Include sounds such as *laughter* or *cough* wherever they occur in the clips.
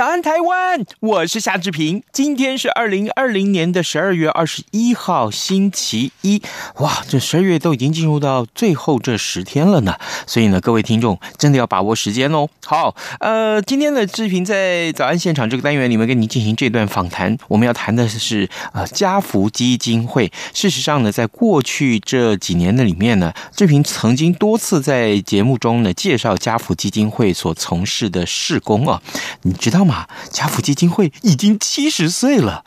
早安，台湾！我是夏志平。今天是二零二零年的十二月二十一号，星期一。哇，这十二月都已经进入到最后这十天了呢。所以呢，各位听众真的要把握时间哦。好，呃，今天的志平在早安现场这个单元里面跟您进行这段访谈。我们要谈的是呃家福基金会。事实上呢，在过去这几年的里面呢，志平曾经多次在节目中呢介绍家福基金会所从事的事工啊。你知道吗？啊家福基金会已经七十岁了，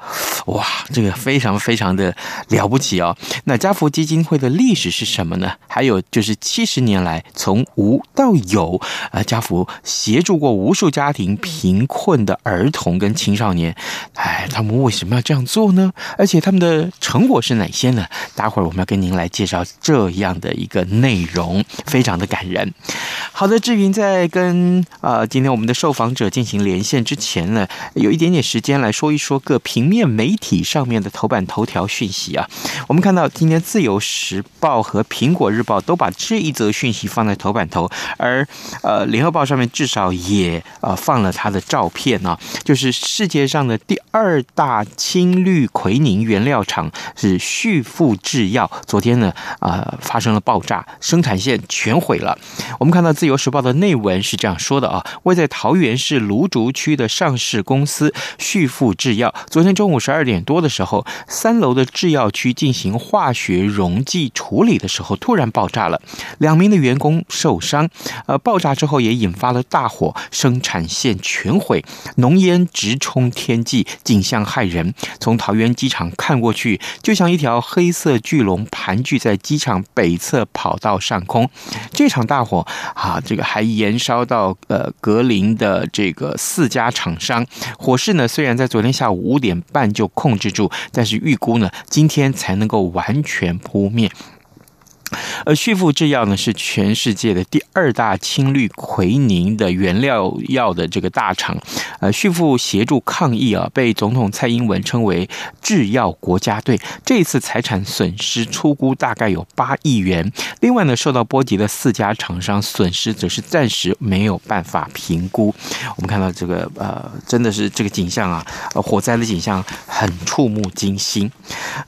哇，这个非常非常的了不起哦。那家福基金会的历史是什么呢？还有就是七十年来从无到有，啊，家福协助过无数家庭贫困的儿童跟青少年，哎，他们为什么要这样做呢？而且他们的成果是哪些呢？待会儿我们要跟您来介绍这样的一个内容，非常的感人。好的，志云在跟、呃、今天我们的受访者进行连线之之前呢，有一点点时间来说一说各平面媒体上面的头版头条讯息啊。我们看到今天《自由时报》和《苹果日报》都把这一则讯息放在头版头，而呃《联合报》上面至少也呃放了他的照片呢、啊，就是世界上的第二大氢氯喹宁原料厂是旭富制药，昨天呢啊、呃、发生了爆炸，生产线全毁了。我们看到。自由时报的内文是这样说的啊，位在桃园市芦竹区的上市公司旭富制药，昨天中午十二点多的时候，三楼的制药区进行化学溶剂处理的时候，突然爆炸了，两名的员工受伤。呃，爆炸之后也引发了大火，生产线全毁，浓烟直冲天际，景象骇人。从桃园机场看过去，就像一条黑色巨龙盘踞在机场北侧跑道上空。这场大火啊。这个还延烧到呃格林的这个四家厂商，火势呢虽然在昨天下午五点半就控制住，但是预估呢今天才能够完全扑灭。而旭富制药呢，是全世界的第二大氢氯喹宁的原料药的这个大厂。呃，旭富协助抗疫啊，被总统蔡英文称为“制药国家队”。这一次财产损失初估大概有八亿元。另外呢，受到波及的四家厂商损失则是暂时没有办法评估。我们看到这个呃，真的是这个景象啊，呃，火灾的景象很触目惊心。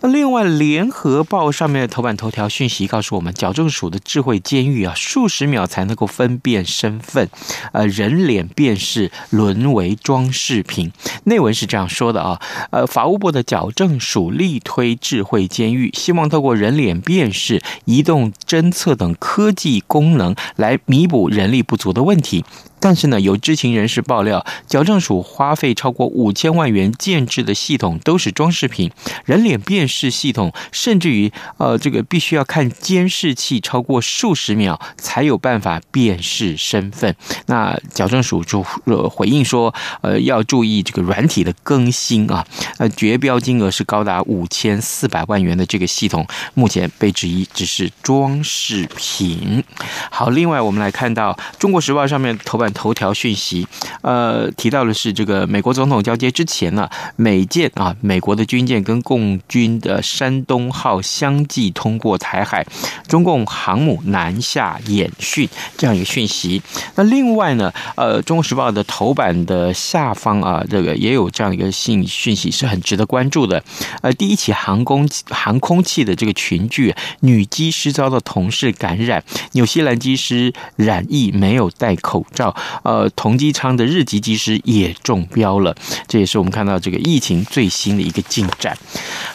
那另外，《联合报》上面的头版头条讯息告诉我们，矫正署的智慧监狱啊，数十秒才能够分辨身份，呃，人脸辨识沦为装饰品。内文是这样说的啊，呃，法务部的矫正署力推智慧监狱，希望透过人脸辨识、移动侦测等科技功能来弥补人力不足的问题。但是呢，有知情人士爆料，矫正署花费超过五千万元建制的系统都是装饰品，人脸辨识系统甚至于呃，这个必须要看监视器超过数十秒才有办法辨识身份。那矫正署就呃回应说，呃，要注意这个软体的更新啊，呃，绝标金额是高达五千四百万元的这个系统，目前被质疑只是装饰品。好，另外我们来看到《中国时报》上面头版。头条讯息，呃，提到的是这个美国总统交接之前呢，美舰啊，美国的军舰跟共军的山东号相继通过台海，中共航母南下演训这样一个讯息。那另外呢，呃，《中国时报》的头版的下方啊，这个也有这样一个信讯息是很值得关注的。呃，第一起航空航空器的这个群聚，女机师遭到同事感染，纽西兰机师染疫没有戴口罩。呃，同机舱的日籍机师也中标了，这也是我们看到这个疫情最新的一个进展。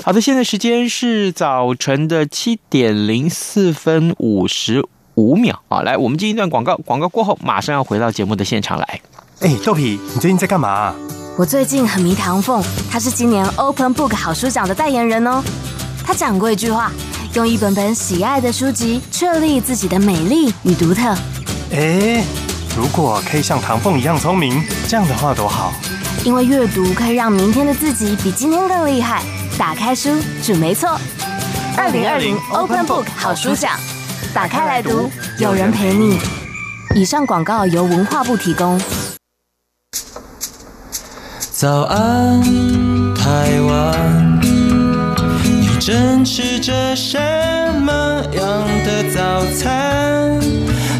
好的，现在时间是早晨的七点零四分五十五秒啊，来，我们进一段广告，广告过后马上要回到节目的现场来。哎，豆皮，你最近在干嘛？我最近很迷唐凤，他是今年 Open Book 好书奖的代言人哦。他讲过一句话。用一本本喜爱的书籍确立自己的美丽与独特。哎，如果可以像唐凤一样聪明，这样的话多好！因为阅读可以让明天的自己比今天更厉害。打开书，准没错。二零二零 Open Book 好书奖，打开来读，有人陪你。以上广告由文化部提供。早安，台湾，你正吃着什么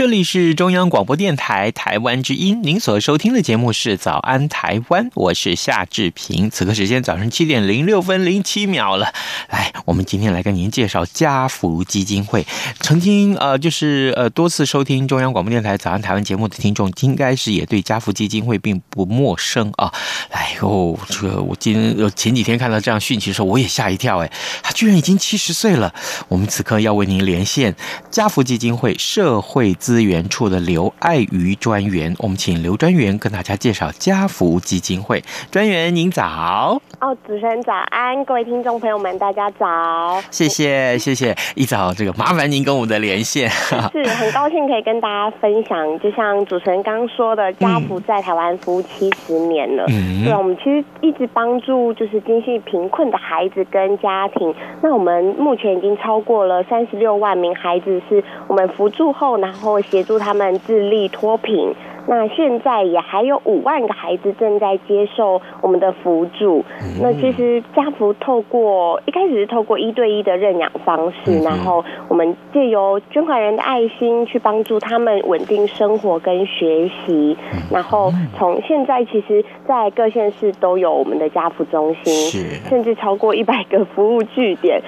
这里是中央广播电台台湾之音，您所收听的节目是《早安台湾》，我是夏志平。此刻时间早上七点零六分零七秒了，来，我们今天来跟您介绍家福基金会。曾经呃，就是呃多次收听中央广播电台《早安台湾》节目的听众，应该是也对家福基金会并不陌生啊。来哦，这个我今前几天看到这样讯息的时候，我也吓一跳，哎，他居然已经七十岁了。我们此刻要为您连线家福基金会社会资源处的刘爱瑜专员，我们请刘专员跟大家介绍家福基金会。专员您早。哦，主持人早安，各位听众朋友们，大家早。谢谢谢谢，一早这个麻烦您跟我们的连线，是很高兴可以跟大家分享。就像主持人刚刚说的，家福在台湾服务七十年了，嗯，对，我们其实一直帮助就是经济贫困的孩子跟家庭。那我们目前已经超过了三十六万名孩子是我们扶助后，然后。协助他们自立脱贫。那现在也还有五万个孩子正在接受我们的辅助。那其实家福透过一开始是透过一对一的认养方式，然后我们借由捐款人的爱心去帮助他们稳定生活跟学习。然后从现在其实，在各县市都有我们的家福中心，甚至超过一百个服务据点。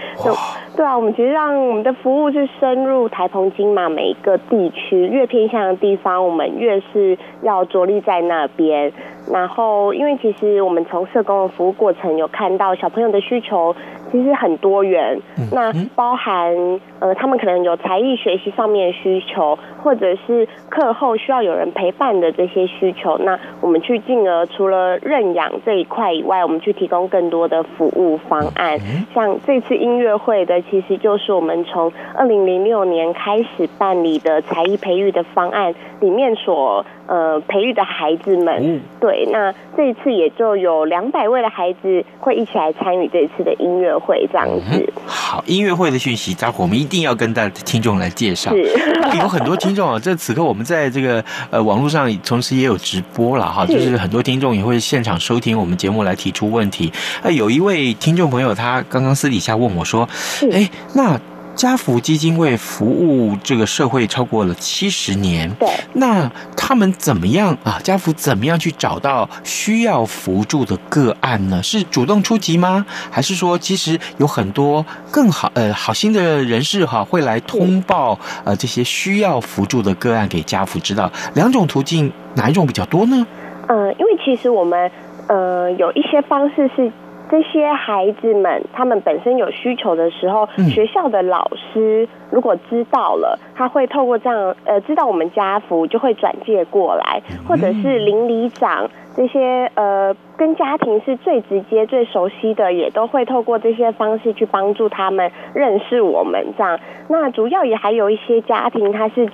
对啊，我们其实让我们的服务是深入台澎金马每一个地区，越偏向的地方，我们越是。要着力在那边，然后因为其实我们从社工的服务过程有看到小朋友的需求。其实很多元，那包含呃，他们可能有才艺学习上面的需求，或者是课后需要有人陪伴的这些需求。那我们去进而除了认养这一块以外，我们去提供更多的服务方案。像这次音乐会的，其实就是我们从二零零六年开始办理的才艺培育的方案里面所呃培育的孩子们。对，那这一次也就有两百位的孩子会一起来参与这一次的音乐会。这样子，好，音乐会的讯息，待会我们一定要跟大家听众来介绍。是，*laughs* 有很多听众啊，这此刻我们在这个呃网络上，同时也有直播了哈，就是很多听众也会现场收听我们节目来提出问题。呃，有一位听众朋友，他刚刚私底下问我说：“哎，那？”家福基金会服务这个社会超过了七十年，对，那他们怎么样啊？家福怎么样去找到需要扶助的个案呢？是主动出击吗？还是说其实有很多更好呃好心的人士哈、啊、会来通报呃这些需要扶助的个案给家福知道？两种途径哪一种比较多呢？呃，因为其实我们呃有一些方式是。这些孩子们，他们本身有需求的时候，学校的老师如果知道了，他会透过这样，呃，知道我们家福就会转介过来，或者是邻里长这些，呃，跟家庭是最直接、最熟悉的，也都会透过这些方式去帮助他们认识我们。这样，那主要也还有一些家庭，他是。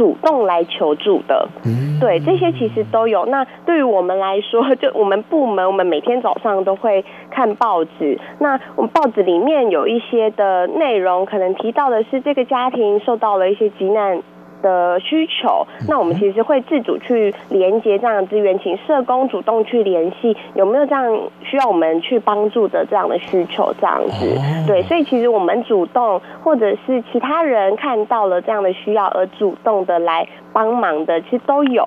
主动来求助的，对，这些其实都有。那对于我们来说，*laughs* 就我们部门，我们每天早上都会看报纸。那我们报纸里面有一些的内容，可能提到的是这个家庭受到了一些急难。的需求，那我们其实会自主去连接这样的资源，请社工主动去联系有没有这样需要我们去帮助的这样的需求，这样子，对，所以其实我们主动，或者是其他人看到了这样的需要而主动的来帮忙的，其实都有，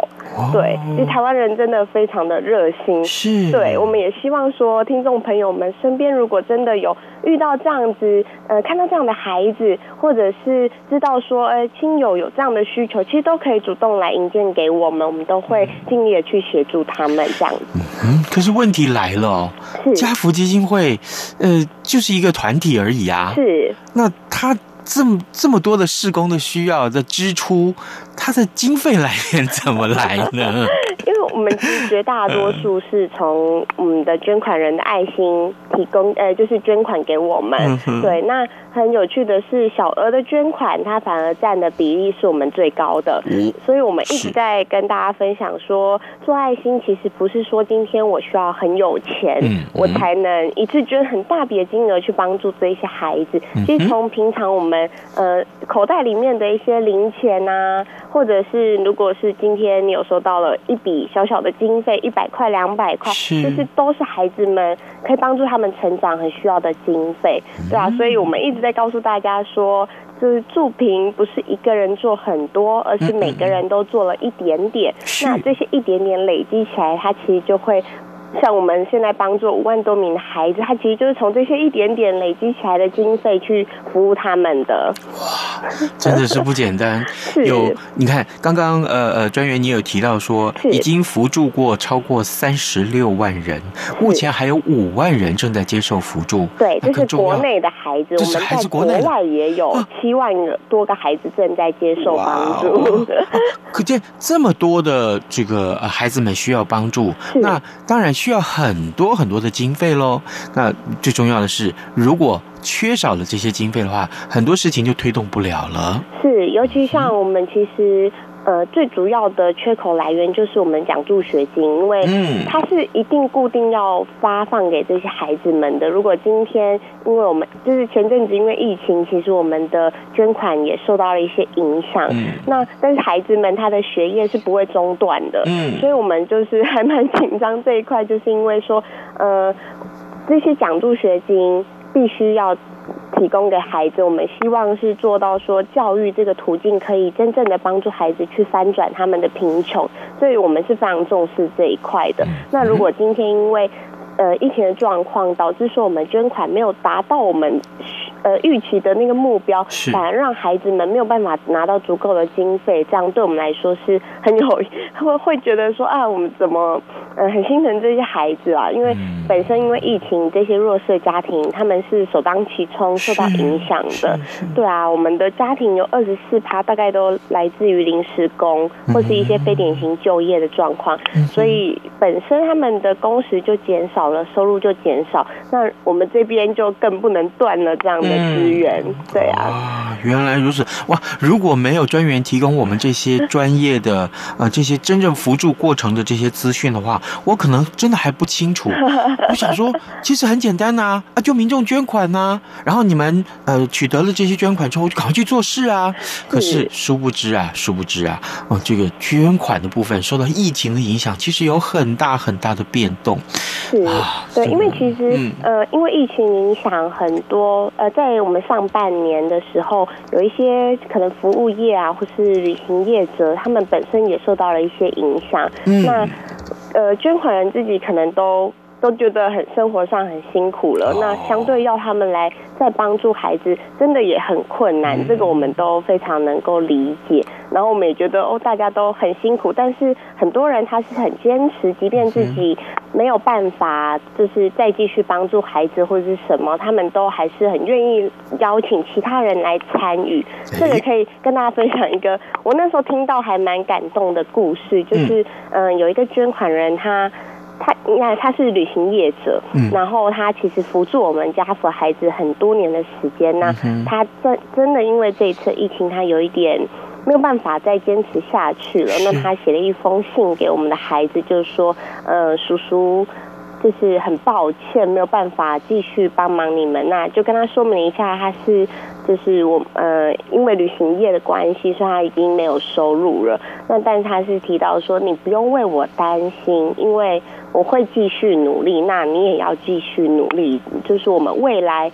对，其实台湾人真的非常的热心，是，对，我们也希望说，听众朋友们身边如果真的有遇到这样子，呃，看到这样的孩子，或者是知道说，哎，亲友有这样的。的需求，其实都可以主动来引荐给我们，我们都会尽力的去协助他们这样子。嗯，可是问题来了哦，家福基金会，呃，就是一个团体而已啊。是。那他这么这么多的施工的需要的支出，他的经费来源怎么来呢？*laughs* 因为我们其实绝大多数是从我们的捐款人的爱心提供，呃，就是捐款给我们。对，那。很有趣的是，小额的捐款，它反而占的比例是我们最高的。嗯，所以我们一直在跟大家分享说，做爱心其实不是说今天我需要很有钱，嗯，我才能一次捐很大笔的金额去帮助这些孩子。其实从平常我们呃口袋里面的一些零钱啊，或者是如果是今天你有收到了一笔小小的经费，一百块、两百块，就是都是孩子们可以帮助他们成长很需要的经费，对啊，所以我们一直。在告诉大家说，就是助贫不是一个人做很多，而是每个人都做了一点点。那这些一点点累积起来，它其实就会。像我们现在帮助五万多名的孩子，他其实就是从这些一点点累积起来的经费去服务他们的。哇，真的是不简单。*laughs* 有你看，刚刚呃呃专员你有提到说，已经扶助过超过三十六万人，目前还有五万人正在接受扶助。对，这是国内的孩子，我们在国外也有七万多个孩子正在接受帮助。可见这么多的这个孩子们需要帮助，那当然。需需要很多很多的经费喽。那最重要的是，如果缺少了这些经费的话，很多事情就推动不了了。是，尤其像我们其实。呃，最主要的缺口来源就是我们奖助学金，因为它是一定固定要发放给这些孩子们的。如果今天因为我们就是前阵子因为疫情，其实我们的捐款也受到了一些影响。嗯。那但是孩子们他的学业是不会中断的。嗯。所以我们就是还蛮紧张这一块，就是因为说，呃，这些奖助学金必须要。提供给孩子，我们希望是做到说教育这个途径可以真正的帮助孩子去翻转他们的贫穷，所以我们是非常重视这一块的。那如果今天因为呃疫情的状况导致说我们捐款没有达到我们。呃，预期的那个目标，反而让孩子们没有办法拿到足够的经费，这样对我们来说是很有 *laughs* 会会觉得说啊，我们怎么呃很心疼这些孩子啊？因为本身因为疫情，这些弱势家庭他们是首当其冲受到影响的。对啊，我们的家庭有二十四趴，大概都来自于临时工或是一些非典型就业的状况，所以本身他们的工时就减少了，收入就减少，那我们这边就更不能断了这样的。资源对啊，啊，原来如此哇！如果没有专员提供我们这些专业的呃这些真正扶助过程的这些资讯的话，我可能真的还不清楚。*laughs* 我想说，其实很简单呐，啊，啊，就民众捐款呐，啊，然后你们呃取得了这些捐款之后，就赶快去做事啊。可是殊不知啊，殊不知啊，哦，这个捐款的部分受到疫情的影响，其实有很大很大的变动。是，啊，对，因为其实，嗯，呃，因为疫情影响很多，呃，在在我们上半年的时候，有一些可能服务业啊，或是旅行业者，他们本身也受到了一些影响。嗯，那呃，捐款人自己可能都都觉得很生活上很辛苦了。那相对要他们来再帮助孩子，真的也很困难。这个我们都非常能够理解。然后我们也觉得哦，大家都很辛苦，但是很多人他是很坚持，即便自己没有办法，就是再继续帮助孩子或者是什么，他们都还是很愿意邀请其他人来参与。这个可以跟大家分享一个，我那时候听到还蛮感动的故事，就是嗯，有一个捐款人他，他他你看他是旅行业者，然后他其实扶助我们家福孩子很多年的时间，那他真真的因为这一次疫情，他有一点。没有办法再坚持下去了。那他写了一封信给我们的孩子，就是说，呃，叔叔，就是很抱歉，没有办法继续帮忙你们。那就跟他说明一下，他是就是我呃，因为旅行业的关系，所以他已经没有收入了。那但是他是提到说，你不用为我担心，因为我会继续努力。那你也要继续努力，就是我们未来。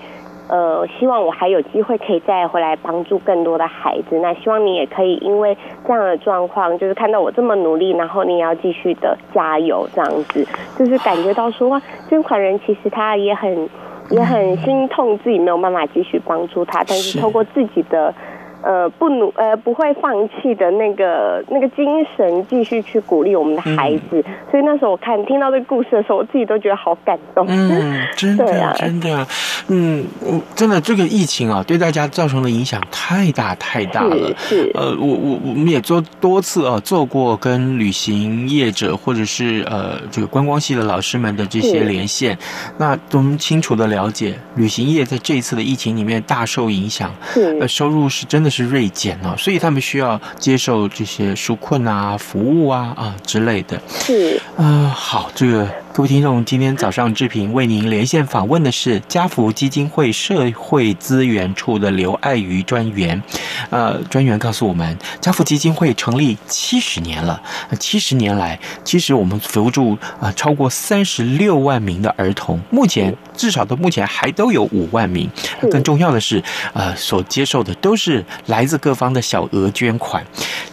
呃，希望我还有机会可以再回来帮助更多的孩子。那希望你也可以因为这样的状况，就是看到我这么努力，然后你也要继续的加油，这样子，就是感觉到说哇，捐款人其实他也很也很心痛，自己没有办法继续帮助他，但是透过自己的呃，不努呃不会放弃的那个那个精神，继续去鼓励我们的孩子。嗯、所以那时候我看听到这个故事的时候，我自己都觉得好感动。嗯，*laughs* 真的，啊、真的，嗯，真的，这个疫情啊，对大家造成的影响太大太大了。是，是呃，我我我们也做多次啊，做过跟旅行业者或者是呃这个观光系的老师们的这些连线，那都清楚的了解，旅行业在这一次的疫情里面大受影响，是，呃，收入是真的。是锐减哦，所以他们需要接受这些纾困啊、服务啊啊之类的。是啊、呃，好，这个。各位听众，今天早上志平为您连线访问的是家福基金会社会资源处的刘爱瑜专员。呃，专员告诉我们，家福基金会成立七十年了，七十年来，其实我们服务住啊超过三十六万名的儿童，目前至少到目前还都有五万名。更重要的是，呃，所接受的都是来自各方的小额捐款。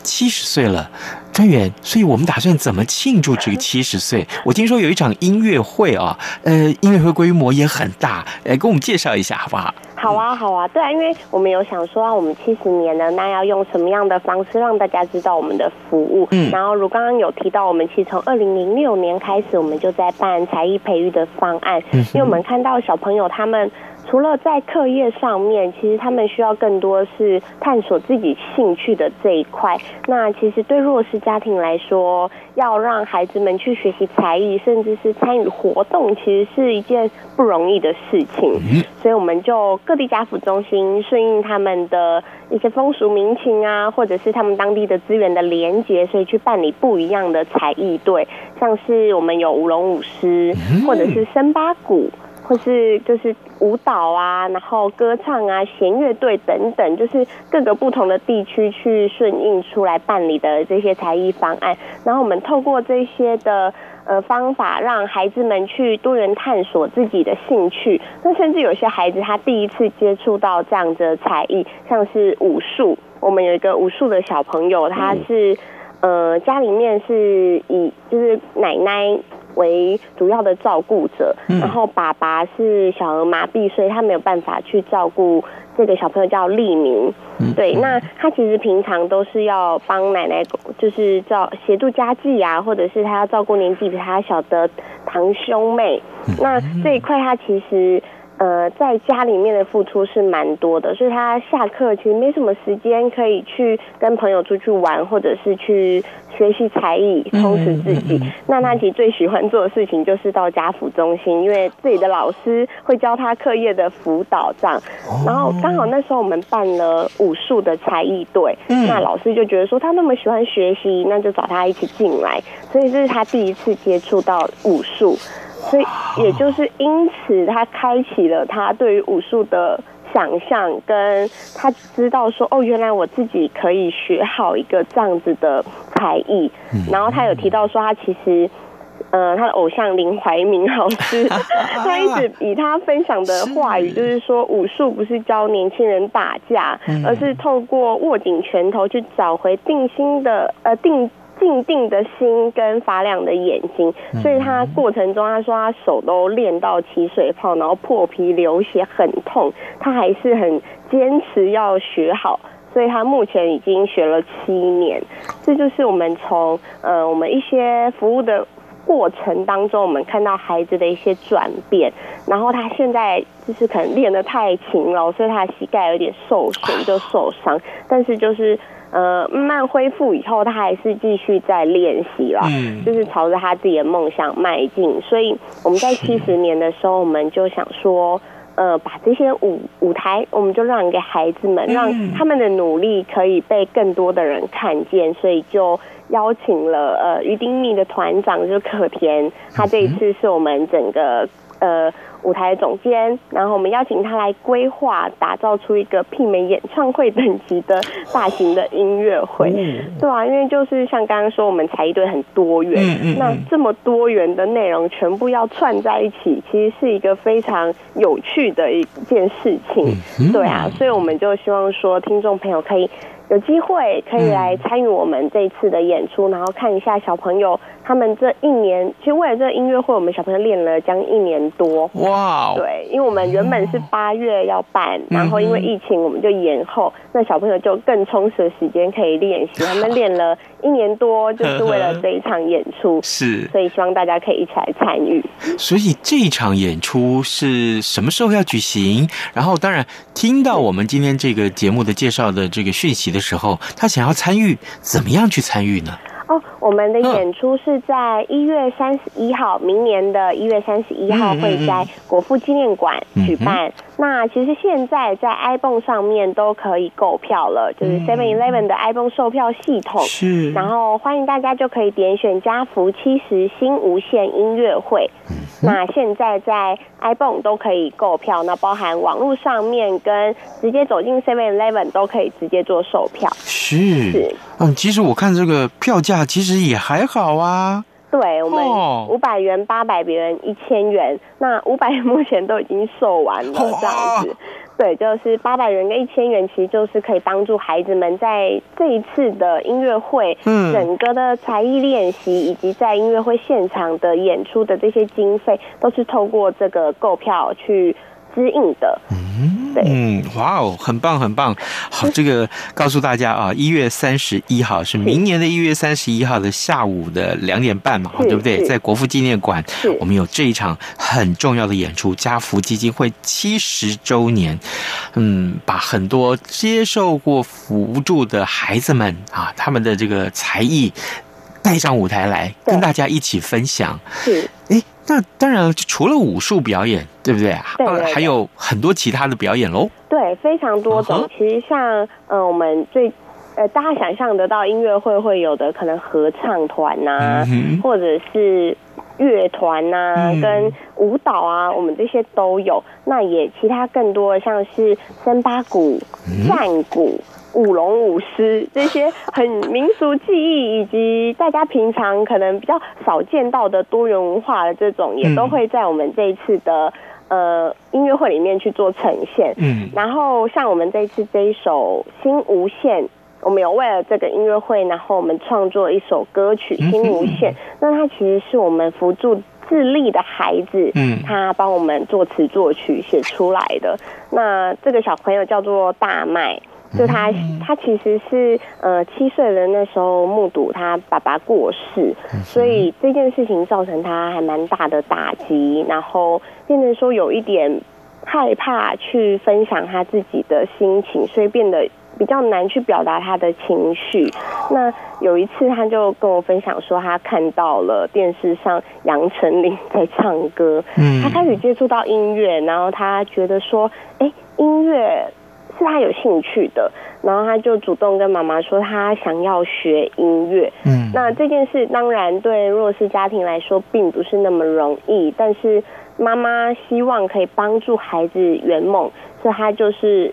七十岁了。专员，所以我们打算怎么庆祝这个七十岁？我听说有一场音乐会啊，呃，音乐会规模也很大，来给我们介绍一下好不好？好啊，好啊，对啊，因为我们有想说啊，我们七十年了，那要用什么样的方式让大家知道我们的服务？嗯，然后如刚刚有提到，我们其实从二零零六年开始，我们就在办才艺培育的方案，嗯，因为我们看到小朋友他们。除了在课业上面，其实他们需要更多是探索自己兴趣的这一块。那其实对弱势家庭来说，要让孩子们去学习才艺，甚至是参与活动，其实是一件不容易的事情。所以我们就各地家府中心顺应他们的一些风俗民情啊，或者是他们当地的资源的连结，所以去办理不一样的才艺队，像是我们有舞龙舞狮，或者是森巴鼓。或是就是舞蹈啊，然后歌唱啊，弦乐队等等，就是各个不同的地区去顺应出来办理的这些才艺方案。然后我们透过这些的呃方法，让孩子们去多元探索自己的兴趣。那甚至有些孩子他第一次接触到这样的才艺，像是武术。我们有一个武术的小朋友，他是呃家里面是以就是奶奶。为主要的照顾者，然后爸爸是小儿麻痹，所以他没有办法去照顾这个小朋友，叫立明。对，那他其实平常都是要帮奶奶，就是照协助家计啊，或者是他要照顾年纪比他小的堂兄妹。那这一块他其实。呃，在家里面的付出是蛮多的，所以他下课其实没什么时间可以去跟朋友出去玩，或者是去学习才艺，充实自己。那他其实最喜欢做的事情就是到家辅中心，因为自己的老师会教他课业的辅导这样。然后刚好那时候我们办了武术的才艺队，那老师就觉得说他那么喜欢学习，那就找他一起进来。所以这是他第一次接触到武术。所以，也就是因此，他开启了他对于武术的想象，跟他知道说，哦，原来我自己可以学好一个这样子的才艺。然后他有提到说，他其实，呃，他的偶像林怀民老师，*laughs* 他一直以他分享的话语，就是说，武术不是教年轻人打架，而是透过握紧拳头去找回定心的，呃，定。静定的心跟发亮的眼睛，所以他过程中他说他手都练到起水泡，然后破皮流血很痛，他还是很坚持要学好，所以他目前已经学了七年。这就是我们从呃我们一些服务的过程当中，我们看到孩子的一些转变，然后他现在就是可能练得太勤劳，所以他的膝盖有点受损就受伤，但是就是。呃，慢慢恢复以后，他还是继续在练习了，嗯，就是朝着他自己的梦想迈进。所以我们在七十年的时候，我们就想说，呃，把这些舞舞台，我们就让给孩子们，让他们的努力可以被更多的人看见。所以就邀请了呃于丁密的团长，就是可田，他这一次是我们整个呃。舞台总监，然后我们邀请他来规划，打造出一个媲美演唱会等级的大型的音乐会，对啊，因为就是像刚刚说，我们才艺队很多元，那这么多元的内容全部要串在一起，其实是一个非常有趣的一件事情，对啊，所以我们就希望说，听众朋友可以有机会可以来参与我们这一次的演出，然后看一下小朋友他们这一年，其实为了这个音乐会，我们小朋友练了将近一年多。哇！对，因为我们原本是八月要办，然后因为疫情我们就延后，那小朋友就更充实的时间可以练习，*laughs* 他们练了一年多，就是为了这一场演出。*laughs* 是，所以希望大家可以一起来参与。所以这一场演出是什么时候要举行？然后当然听到我们今天这个节目的介绍的这个讯息的的时候，他想要参与，怎么样去参与呢？哦，我们的演出是在一月三十一号，明年的一月三十一号会在国父纪念馆举办。那其实现在在 iPhone 上面都可以购票了，就是 Seven Eleven 的 iPhone 售票系统。是，然后欢迎大家就可以点选家福七十新无线音乐会。那现在在 iPhone 都可以购票，那包含网络上面跟直接走进 Seven Eleven 都可以直接做售票。是，嗯，其实我看这个票价其实也还好啊。对，我们五百元、八百元、一千元，那五百元 *laughs* 目前都已经售完了，这样子。对，就是八百元跟一千元，其实就是可以帮助孩子们在这一次的音乐会，嗯，整个的才艺练习以及在音乐会现场的演出的这些经费，都是透过这个购票去支应的。嗯。嗯，哇哦，很棒，很棒。好，*laughs* 这个告诉大家啊，一月三十一号是明年的一月三十一号的下午的两点半嘛，对不对？在国父纪念馆，我们有这一场很重要的演出，家福基金会七十周年。嗯，把很多接受过辅助的孩子们啊，他们的这个才艺带上舞台来，跟大家一起分享。是，哎。那当然，除了武术表演，对不对？对，对，对，还有很多其他的表演喽。对，非常多种。Uh-huh. 其实像，呃，我们最，呃，大家想象得到音乐会会有的，可能合唱团呐、啊，uh-huh. 或者是乐团呐、啊，uh-huh. 跟舞蹈啊，我们这些都有。那也其他更多的，像是森巴鼓、战鼓。Uh-huh. 舞龙舞狮这些很民俗技艺，以及大家平常可能比较少见到的多元文化的这种，也都会在我们这一次的呃音乐会里面去做呈现。嗯，然后像我们这一次这一首《新无限》，我们有为了这个音乐会，然后我们创作一首歌曲《新无限》。那它其实是我们辅助智力的孩子，嗯，他帮我们作词作曲写出来的。那这个小朋友叫做大麦。就他，他其实是呃七岁的那时候目睹他爸爸过世，所以这件事情造成他还蛮大的打击，然后变成说有一点害怕去分享他自己的心情，所以变得比较难去表达他的情绪。那有一次他就跟我分享说，他看到了电视上杨丞琳在唱歌，嗯，他开始接触到音乐，然后他觉得说，哎，音乐。是他有兴趣的，然后他就主动跟妈妈说他想要学音乐。嗯，那这件事当然对弱势家庭来说并不是那么容易，但是妈妈希望可以帮助孩子圆梦，所以他就是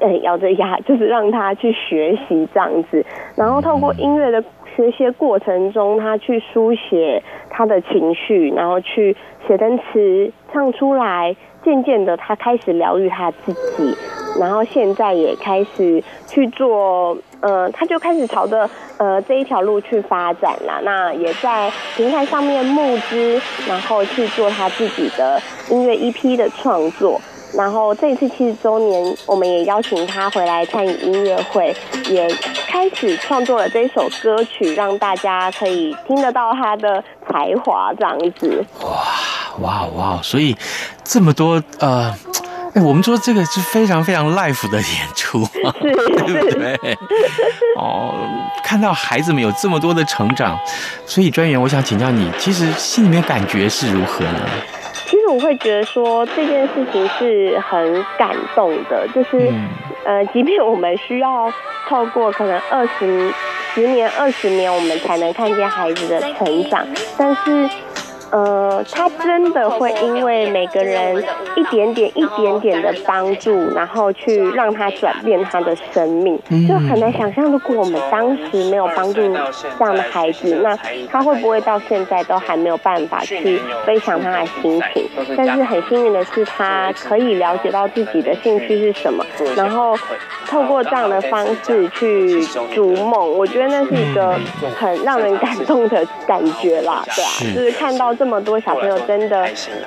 呃咬着牙，就是让他去学习这样子，然后透过音乐的学习过程中，他去书写他的情绪，然后去写单词唱出来，渐渐的他开始疗愈他自己。然后现在也开始去做，呃，他就开始朝着呃这一条路去发展了。那也在平台上面募资，然后去做他自己的音乐 EP 的创作。然后这一次七十周年，我们也邀请他回来参与音乐会，也开始创作了这首歌曲，让大家可以听得到他的才华这样子。哇哇哇！所以这么多呃。哎，我们说这个是非常非常 life 的演出，*laughs* 对不对？哦，看到孩子们有这么多的成长，所以专员，我想请教你，其实心里面感觉是如何呢？其实我会觉得说这件事情是很感动的，就是、嗯、呃，即便我们需要透过可能二十十年、二十年，我们才能看见孩子的成长，但是。呃，他真的会因为每个人一点点、一点点的帮助，然后去让他转变他的生命，就很难想象，如果我们当时没有帮助这样的孩子，那他会不会到现在都还没有办法去分享他的心情？但是很幸运的是，他可以了解到自己的兴趣是什么，然后透过这样的方式去逐梦。我觉得那是一个很让人感动的感觉啦，对啊，就是看到这么多小朋友真的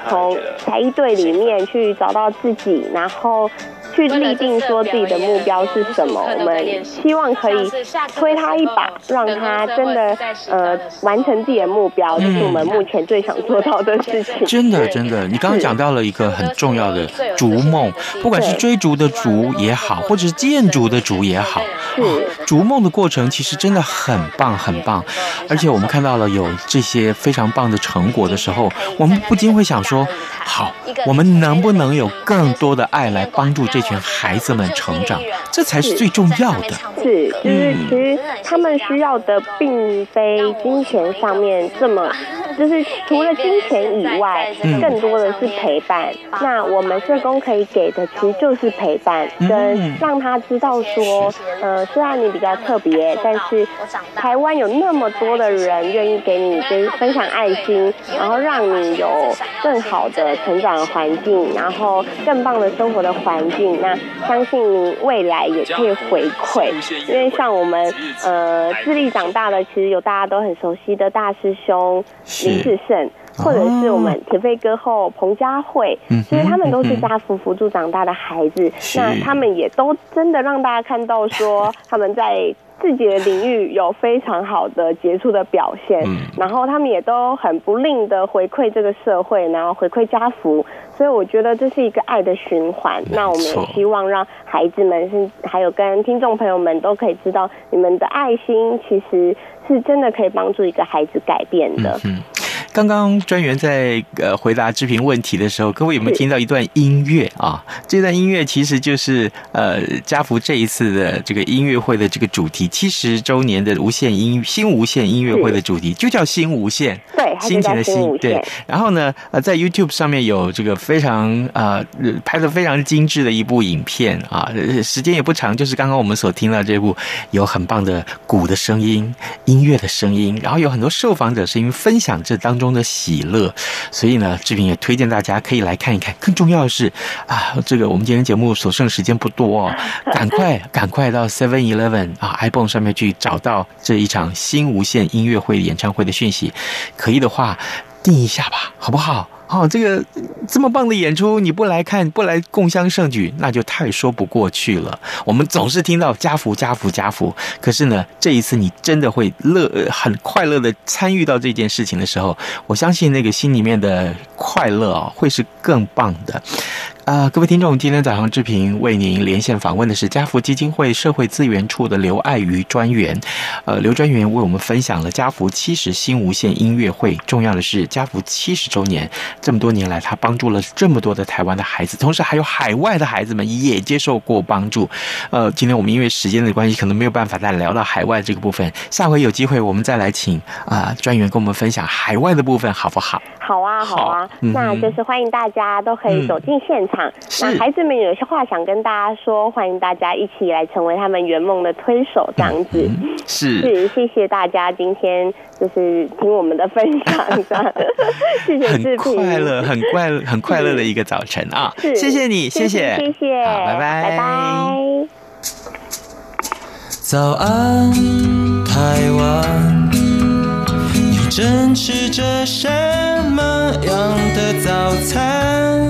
从才艺队里面去找到自己，然后。去立定说自己的目标是什么，我们希望可以推他一把，让他真的呃完成自己的目标，这是我们目前最想做到的事情。真的，真的，你刚刚讲到了一个很重要的逐梦，不管是追逐的逐也好，或者是建筑的逐也好，是。逐梦的过程其实真的很棒，很棒。而且我们看到了有这些非常棒的成果的时候，我们不禁会想说：好，我们能不能有更多的爱来帮助这？群孩子们成长，这才是最重要的。是，就是其实他们需要的并非金钱上面这么，就是除了金钱以外，更多的是陪伴。那我们社工可以给的，其实就是陪伴，跟让他知道说，呃，虽然你比较特别，但是台湾有那么多的人愿意给你跟分享爱心，然后让你有更好的成长环境，然后更棒的生活的环境。那相信你未来也可以回馈，因为像我们呃智力长大的，其实有大家都很熟悉的大师兄林志胜，或者是我们铁肺歌后彭佳慧，其实他们都是家福扶助长大的孩子，那他们也都真的让大家看到说 *laughs* 他们在。自己的领域有非常好的杰出的表现，嗯，然后他们也都很不吝的回馈这个社会，然后回馈家福，所以我觉得这是一个爱的循环。那我们也希望让孩子们是还有跟听众朋友们都可以知道，你们的爱心其实是真的可以帮助一个孩子改变的。嗯刚刚专员在呃回答志平问题的时候，各位有没有听到一段音乐啊？这段音乐其实就是呃家福这一次的这个音乐会的这个主题，七十周年的无限音新无限音乐会的主题就叫新无限，对，心情的心，对。然后呢，呃，在 YouTube 上面有这个非常呃拍的非常精致的一部影片啊，时间也不长，就是刚刚我们所听到这部有很棒的鼓的声音、音乐的声音，然后有很多受访者声音分享这当中。中的喜乐，所以呢，志平也推荐大家可以来看一看。更重要的是啊，这个我们今天节目所剩时间不多哦，*laughs* 赶快赶快到 Seven Eleven 啊 iPhone 上面去找到这一场新无限音乐会演唱会的讯息，可以的话订一下吧，好不好？哦，这个这么棒的演出，你不来看，不来共襄盛举，那就太说不过去了。我们总是听到家福、家福、家福，可是呢，这一次你真的会乐，很快乐的参与到这件事情的时候，我相信那个心里面的快乐啊，会是更棒的。啊、呃，各位听众，今天早上志平为您连线访问的是家福基金会社会资源处的刘爱瑜专员。呃，刘专员为我们分享了家福七十新无线音乐会。重要的是，家福七十周年，这么多年来，他帮助了这么多的台湾的孩子，同时还有海外的孩子们也接受过帮助。呃，今天我们因为时间的关系，可能没有办法再聊到海外这个部分。下回有机会，我们再来请啊、呃、专员跟我们分享海外的部分，好不好？好啊，好啊，好嗯、那就是欢迎大家都可以走进现场。嗯、那孩子们有些话想跟大家说，欢迎大家一起来成为他们圆梦的推手，这样子。嗯、是是，谢谢大家今天就是听我们的分享，这样。*laughs* 谢谢。很快乐，很快乐，很快乐的一个早晨啊！谢谢你，谢谢，谢谢，好，拜拜，拜拜。早安，台湾。正吃着什么样的早餐？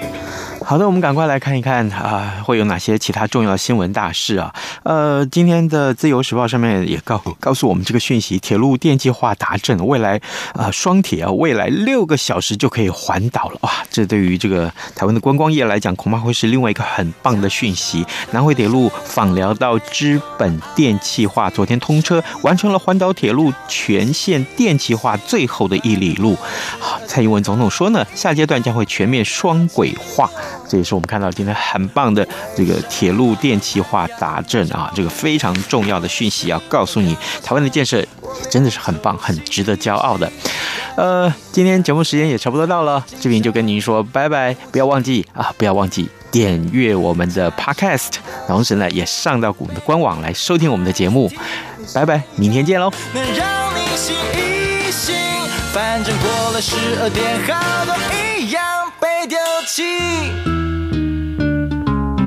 好的，我们赶快来看一看啊、会有哪些其他重要新闻大事啊？呃，今天的《自由时报》上面也告告诉我们这个讯息：铁路电气化达阵，未来啊、双铁啊，未来六个小时就可以环岛了哇！这对于这个台湾的观光业来讲，恐怕会是另外一个很棒的讯息。南回铁路枋寮到知本电气化，昨天通车，完成了环岛铁路全线电气化最后的一里路。好，蔡英文总统说呢，下阶段将会全面双轨化。这也是我们看到今天很棒的这个铁路电气化达阵啊，这个非常重要的讯息要告诉你，台湾的建设真的是很棒，很值得骄傲的。呃，今天节目时间也差不多到了，这边就跟您说拜拜，不要忘记啊，不要忘记点阅我们的 Podcast，同时呢也上到我们的官网来收听我们的节目，拜拜，明天见喽。能让你醒一醒，反正过了十二点，好多一样被丢弃。